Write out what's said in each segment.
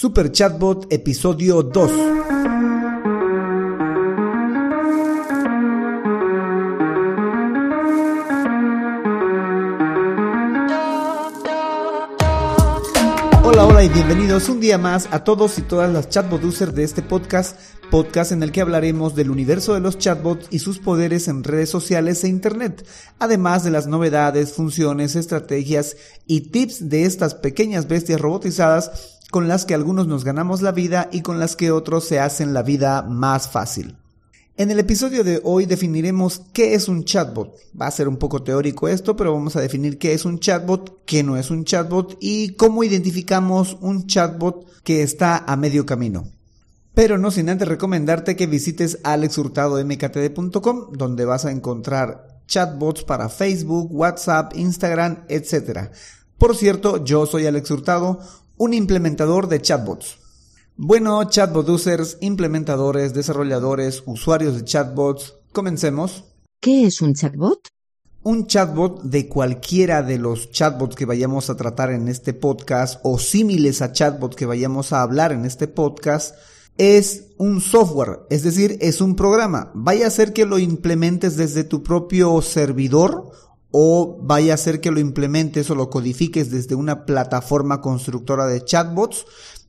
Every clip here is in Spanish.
Super Chatbot episodio 2. Hola, hola y bienvenidos un día más a todos y todas las chatbot users de este podcast, podcast en el que hablaremos del universo de los chatbots y sus poderes en redes sociales e internet, además de las novedades, funciones, estrategias y tips de estas pequeñas bestias robotizadas con las que algunos nos ganamos la vida y con las que otros se hacen la vida más fácil. En el episodio de hoy definiremos qué es un chatbot. Va a ser un poco teórico esto, pero vamos a definir qué es un chatbot, qué no es un chatbot y cómo identificamos un chatbot que está a medio camino. Pero no sin antes recomendarte que visites alexhurtadomktd.com donde vas a encontrar chatbots para Facebook, WhatsApp, Instagram, etc. Por cierto, yo soy Alex Hurtado, un implementador de chatbots. Bueno, chatbot users, implementadores, desarrolladores, usuarios de chatbots, comencemos. ¿Qué es un chatbot? Un chatbot de cualquiera de los chatbots que vayamos a tratar en este podcast o símiles a chatbots que vayamos a hablar en este podcast es un software, es decir, es un programa. Vaya a ser que lo implementes desde tu propio servidor o vaya a ser que lo implementes o lo codifiques desde una plataforma constructora de chatbots,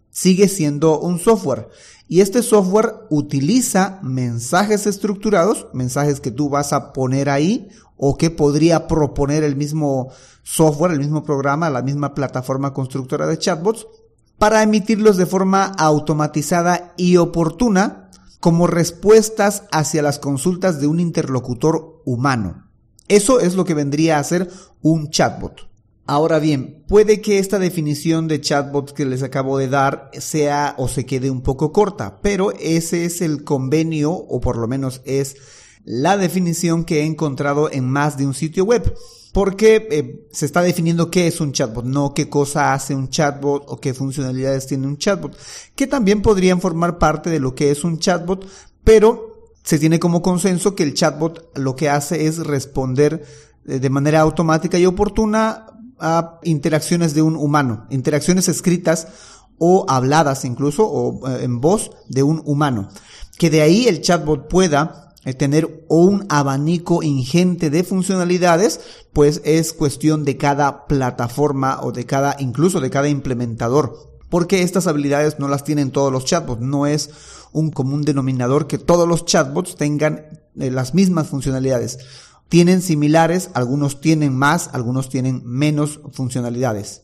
sigue siendo un software. Y este software utiliza mensajes estructurados, mensajes que tú vas a poner ahí o que podría proponer el mismo software, el mismo programa, la misma plataforma constructora de chatbots, para emitirlos de forma automatizada y oportuna como respuestas hacia las consultas de un interlocutor humano. Eso es lo que vendría a ser un chatbot. Ahora bien, puede que esta definición de chatbot que les acabo de dar sea o se quede un poco corta, pero ese es el convenio, o por lo menos es la definición que he encontrado en más de un sitio web. Porque eh, se está definiendo qué es un chatbot, no qué cosa hace un chatbot o qué funcionalidades tiene un chatbot, que también podrían formar parte de lo que es un chatbot, pero se tiene como consenso que el chatbot lo que hace es responder eh, de manera automática y oportuna a interacciones de un humano, interacciones escritas o habladas incluso o eh, en voz de un humano. Que de ahí el chatbot pueda eh, tener un abanico ingente de funcionalidades, pues es cuestión de cada plataforma o de cada, incluso de cada implementador. Porque estas habilidades no las tienen todos los chatbots, no es un común denominador que todos los chatbots tengan eh, las mismas funcionalidades tienen similares, algunos tienen más, algunos tienen menos funcionalidades.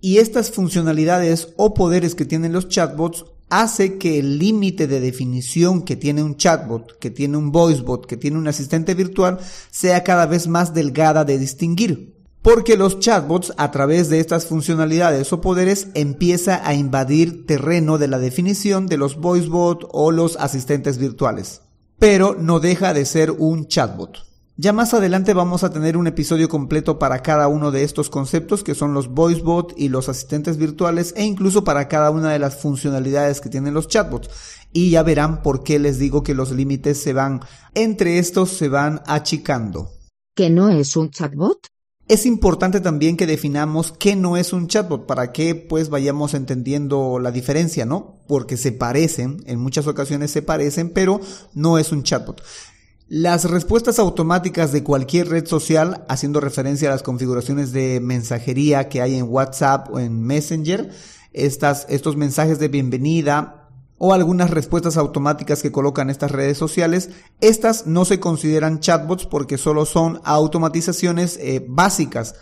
Y estas funcionalidades o poderes que tienen los chatbots hace que el límite de definición que tiene un chatbot, que tiene un voicebot, que tiene un asistente virtual, sea cada vez más delgada de distinguir. Porque los chatbots a través de estas funcionalidades o poderes empieza a invadir terreno de la definición de los voicebot o los asistentes virtuales. Pero no deja de ser un chatbot. Ya más adelante vamos a tener un episodio completo para cada uno de estos conceptos que son los voicebot y los asistentes virtuales e incluso para cada una de las funcionalidades que tienen los chatbots. Y ya verán por qué les digo que los límites se van, entre estos se van achicando. ¿Que no es un chatbot? Es importante también que definamos qué no es un chatbot para que pues vayamos entendiendo la diferencia, ¿no? Porque se parecen, en muchas ocasiones se parecen, pero no es un chatbot. Las respuestas automáticas de cualquier red social, haciendo referencia a las configuraciones de mensajería que hay en WhatsApp o en Messenger, estas, estos mensajes de bienvenida o algunas respuestas automáticas que colocan estas redes sociales, estas no se consideran chatbots porque solo son automatizaciones eh, básicas,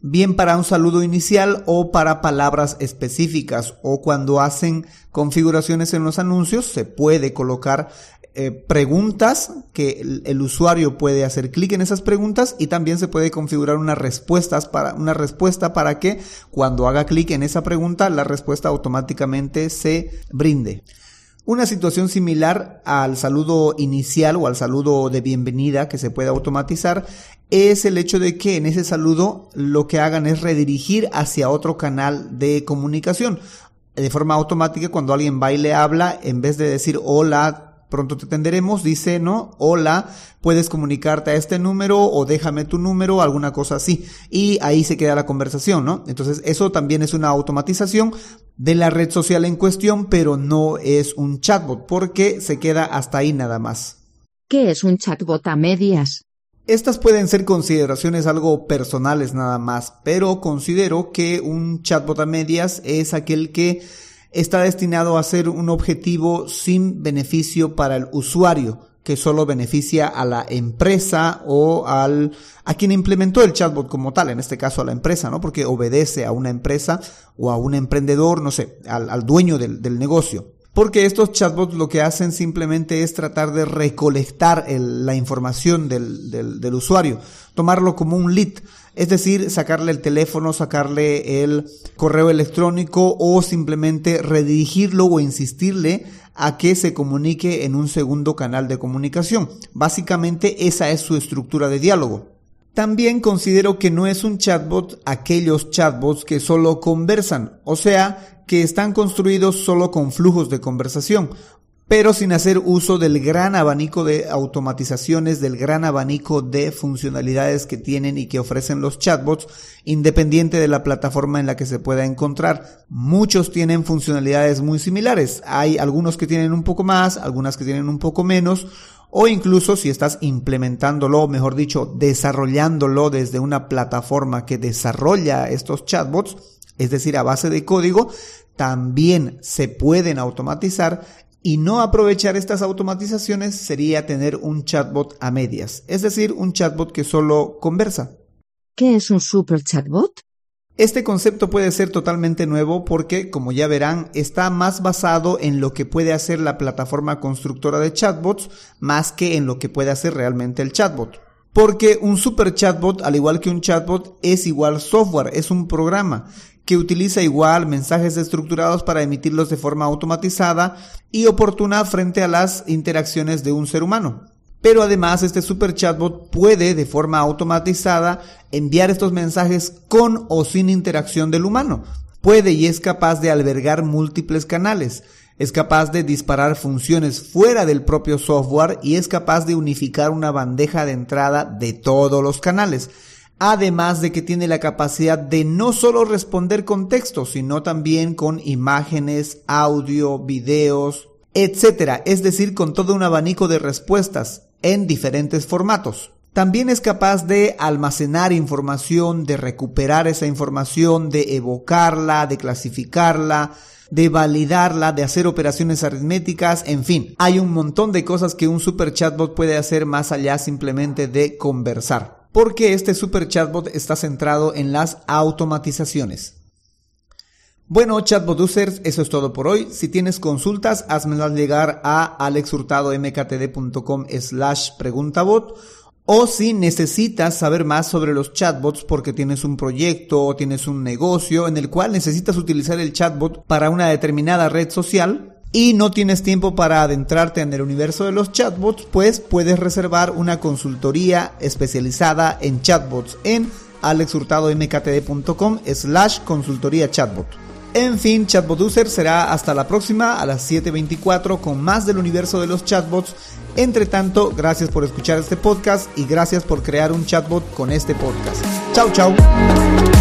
bien para un saludo inicial o para palabras específicas o cuando hacen configuraciones en los anuncios se puede colocar eh, preguntas que el, usuario puede hacer clic en esas preguntas y también se puede configurar una, respuestas para, una respuesta para que cuando haga clic en esa pregunta la respuesta automáticamente se brinde. Una situación similar al saludo inicial o al saludo de bienvenida que se puede automatizar es el hecho de que en ese saludo lo que hagan es redirigir hacia otro canal de comunicación. De forma automática cuando alguien va y le habla, en vez de decir hola, pronto te atenderemos, dice, ¿no? Hola, puedes comunicarte a este número o déjame tu número, alguna cosa así. Y ahí se queda la conversación, ¿no? Entonces, eso también es una automatización de la red social en cuestión, pero no es un chatbot porque se queda hasta ahí nada más. ¿Qué es un chatbot a medias? Estas pueden ser consideraciones algo personales nada más, pero considero que un chatbot a medias es aquel que está destinado a ser un objetivo sin beneficio para el usuario, que solo beneficia a la empresa o al a quien implementó el chatbot como tal, en este caso a la empresa, ¿no? Porque obedece a una empresa o a un emprendedor, no sé, al, dueño del, del negocio. Porque estos chatbots lo que hacen simplemente es tratar de recolectar la información del, del, usuario, tomarlo como un lead, es decir, sacarle el teléfono, sacarle el correo electrónico o simplemente redirigirlo o insistirle a que se comunique en un segundo canal de comunicación. Básicamente esa es su estructura de diálogo. También considero que no es un chatbot aquellos chatbots que solo conversan, o sea, que están construidos solo con flujos de conversación, pero sin hacer uso del gran abanico de automatizaciones, del gran abanico de funcionalidades que tienen y que ofrecen los chatbots, independiente de la plataforma en la que se pueda encontrar. Muchos tienen funcionalidades muy similares. Hay algunos que tienen un poco más, algunas que tienen un poco menos, o incluso si estás implementándolo, mejor dicho, desarrollándolo desde una plataforma que desarrolla estos chatbots, es decir, a base de código, también se pueden automatizar y no aprovechar estas automatizaciones sería tener un chatbot a medias, es decir, un chatbot que solo conversa. ¿Qué es un super chatbot? Este concepto puede ser totalmente nuevo porque, como ya verán, está más basado en lo que puede hacer la plataforma constructora de chatbots más que en lo que puede hacer realmente el chatbot. Porque un super chatbot, al igual que un chatbot, es igual software, es un programa que utiliza igual mensajes estructurados para emitirlos de forma automatizada y oportuna frente a las interacciones de un ser humano. Pero además este super chatbot puede de forma automatizada enviar estos mensajes con o sin interacción del humano. Puede y es capaz de albergar múltiples canales. Es capaz de disparar funciones fuera del propio software y es capaz de unificar una bandeja de entrada de todos los canales. Además de que tiene la capacidad de no solo responder con texto, sino también con imágenes, audio, videos, etc. Es decir, con todo un abanico de respuestas en diferentes formatos. También es capaz de almacenar información, de recuperar esa información, de evocarla, de clasificarla, de validarla, de hacer operaciones aritméticas, en fin, hay un montón de cosas que un super chatbot puede hacer más allá simplemente de conversar. Porque este super chatbot está centrado en las automatizaciones. Bueno, chatbot users, eso es todo por hoy. Si tienes consultas, házmelas llegar a alexhurtadomktd.com slash preguntabot o si necesitas saber más sobre los chatbots porque tienes un proyecto o tienes un negocio en el cual necesitas utilizar el chatbot para una determinada red social y no tienes tiempo para adentrarte en el universo de los chatbots, pues puedes reservar una consultoría especializada en chatbots en alexhurtadomktd.com slash consultoría chatbot. En fin, Chatbot User será hasta la próxima a las 7.24 con más del universo de los chatbots. Entre tanto, gracias por escuchar este podcast y gracias por crear un chatbot con este podcast. Chao, chao.